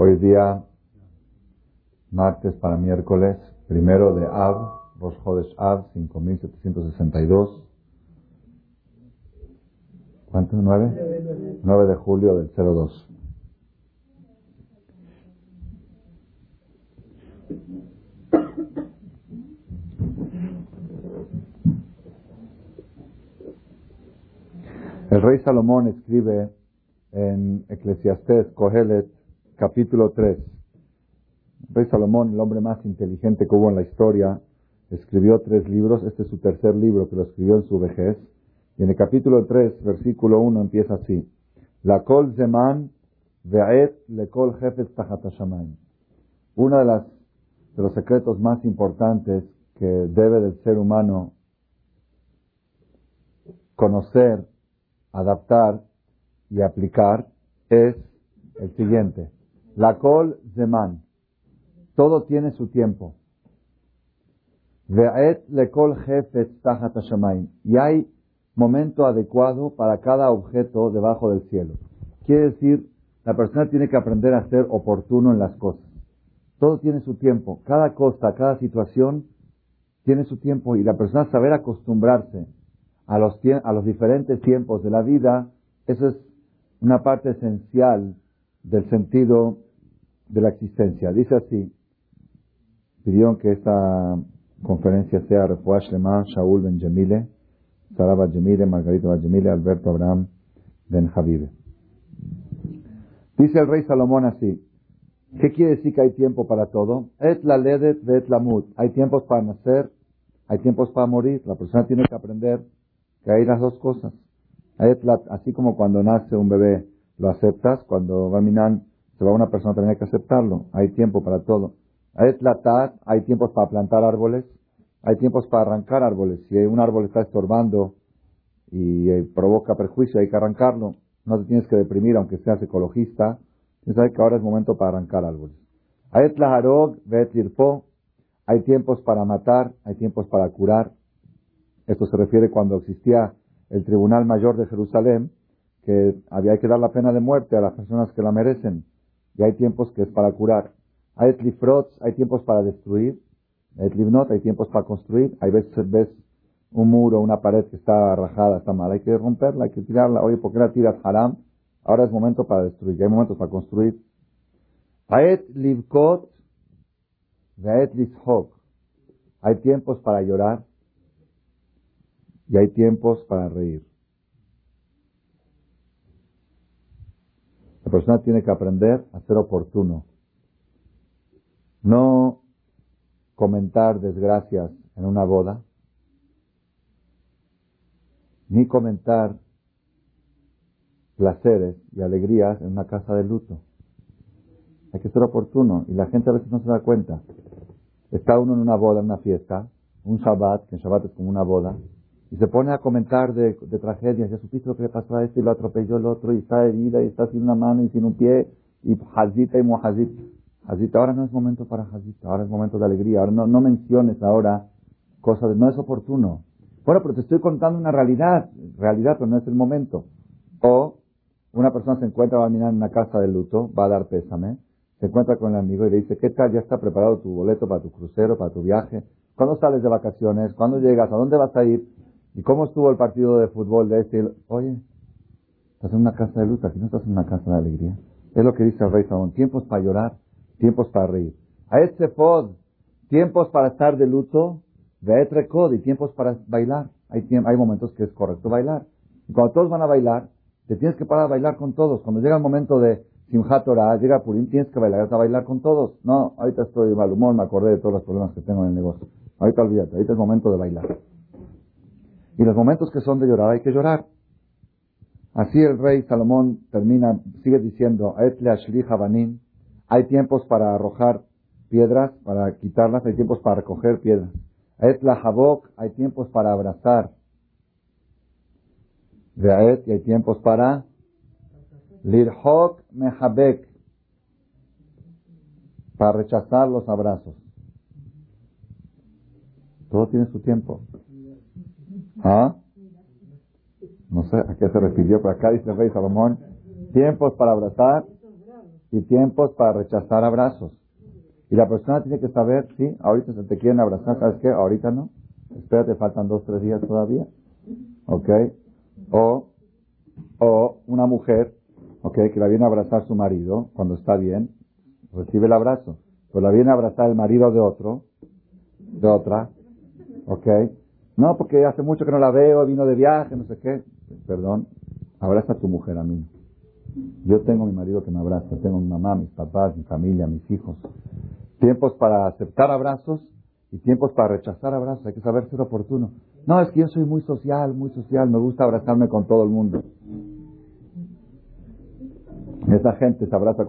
Hoy día, martes para miércoles, primero de Av, Rosh Chodesh Av, 5762. ¿Cuánto? ¿Nueve? 9 de julio del 02. El rey Salomón escribe en Eclesiastés, Cogelet, capítulo 3. El rey Salomón, el hombre más inteligente que hubo en la historia, escribió tres libros. Este es su tercer libro que lo escribió en su vejez. Y en el capítulo 3, versículo 1, empieza así. La kol zeman ve'et le jefes Uno de, las, de los secretos más importantes que debe del ser humano conocer adaptar y aplicar es el siguiente. La kol zeman. Todo tiene su tiempo. Ve'et lekol jefet Y hay momento adecuado para cada objeto debajo del cielo. Quiere decir, la persona tiene que aprender a ser oportuno en las cosas. Todo tiene su tiempo. Cada cosa, cada situación tiene su tiempo y la persona saber acostumbrarse a los, a los diferentes tiempos de la vida, eso es una parte esencial del sentido de la existencia. Dice así, pidieron que esta conferencia sea Refuash Lema, Shaul Ben Jemile, Sara Ben Margarita Ben Alberto Abraham Ben Javive. Dice el rey Salomón así, ¿qué quiere decir que hay tiempo para todo? Et la ledet vet la mut. Hay tiempos para nacer, hay tiempos para morir. La persona tiene que aprender que hay las dos cosas. Así como cuando nace un bebé lo aceptas, cuando va se va una persona también hay que aceptarlo. Hay tiempo para todo. hay tiempos para plantar árboles, hay tiempos para arrancar árboles. Si un árbol está estorbando y eh, provoca perjuicio, hay que arrancarlo. No te tienes que deprimir aunque seas ecologista. Tienes que que ahora es momento para arrancar árboles. Hay tiempos para matar, hay tiempos para curar, esto se refiere cuando existía el Tribunal Mayor de Jerusalén, que había que dar la pena de muerte a las personas que la merecen. Y hay tiempos que es para curar. Hay hay tiempos para destruir. Hay tiempos para construir. Hay veces ves un muro, una pared que está rajada, está mal. Hay que romperla, hay que tirarla. Oye, ¿por qué la tiras haram? Ahora es momento para destruir. hay momentos para construir. Hay tiempos para llorar y hay tiempos para reír. La persona tiene que aprender a ser oportuno. No comentar desgracias en una boda, ni comentar placeres y alegrías en una casa de luto. Hay que ser oportuno y la gente a veces no se da cuenta. Está uno en una boda, en una fiesta, un Shabbat, que el Shabbat es como una boda, y se pone a comentar de, tragedias, ya supiste lo que le pasó a este y lo atropelló el otro y está herida y está sin una mano y sin un pie y Hazita y Mohazit. Hazita, ahora no es momento para Hazita, ahora es momento de alegría, ahora no, no menciones ahora cosas, no es oportuno. Bueno, pero te estoy contando una realidad, realidad, pero no es el momento. O una persona se encuentra, va a mirar en una casa de luto, va a dar pésame, se encuentra con el amigo y le dice, ¿qué tal? ¿Ya está preparado tu boleto para tu crucero, para tu viaje? ¿Cuándo sales de vacaciones? ¿Cuándo llegas? ¿A dónde vas a ir? ¿Y cómo estuvo el partido de fútbol de este? Oye, estás en una casa de luto, aquí no estás en una casa de alegría. Es lo que dice el rey Salomón. Tiempos para llorar, tiempos para reír. A este pod, tiempos para estar de luto, de etrecod y tiempos para bailar. Hay, hay momentos que es correcto bailar. Y cuando todos van a bailar, te tienes que parar a bailar con todos. Cuando llega el momento de Simchat Torah, llega Purim, tienes que bailar, a bailar con todos. No, ahorita estoy de mal humor, me acordé de todos los problemas que tengo en el negocio. Ahorita olvídate, ahorita es momento de bailar. Y los momentos que son de llorar hay que llorar. Así el rey Salomón termina, sigue diciendo, hay tiempos para arrojar piedras, para quitarlas, hay tiempos para recoger piedras. hay tiempos para abrazar. y hay tiempos para lirhok mehabek, para rechazar los abrazos. Todo tiene su tiempo. ¿Ah? No sé a qué se refirió, pero acá dice el rey Salomón, tiempos para abrazar y tiempos para rechazar abrazos. Y la persona tiene que saber, sí, ahorita se te quieren abrazar, ¿sabes qué? Ahorita no. Espérate, faltan dos, tres días todavía. ¿Ok? O, o una mujer, ¿ok? Que la viene a abrazar su marido cuando está bien, recibe el abrazo. Pero la viene a abrazar el marido de otro, de otra, ¿ok? No, porque hace mucho que no la veo, vino de viaje, no sé qué. Perdón, abraza a tu mujer a mí. Yo tengo mi marido que me abraza, tengo mi mamá, mis papás, mi familia, mis hijos. Tiempos para aceptar abrazos y tiempos para rechazar abrazos. Hay que saber ser oportuno. No, es que yo soy muy social, muy social, me gusta abrazarme con todo el mundo. Esa gente se abraza con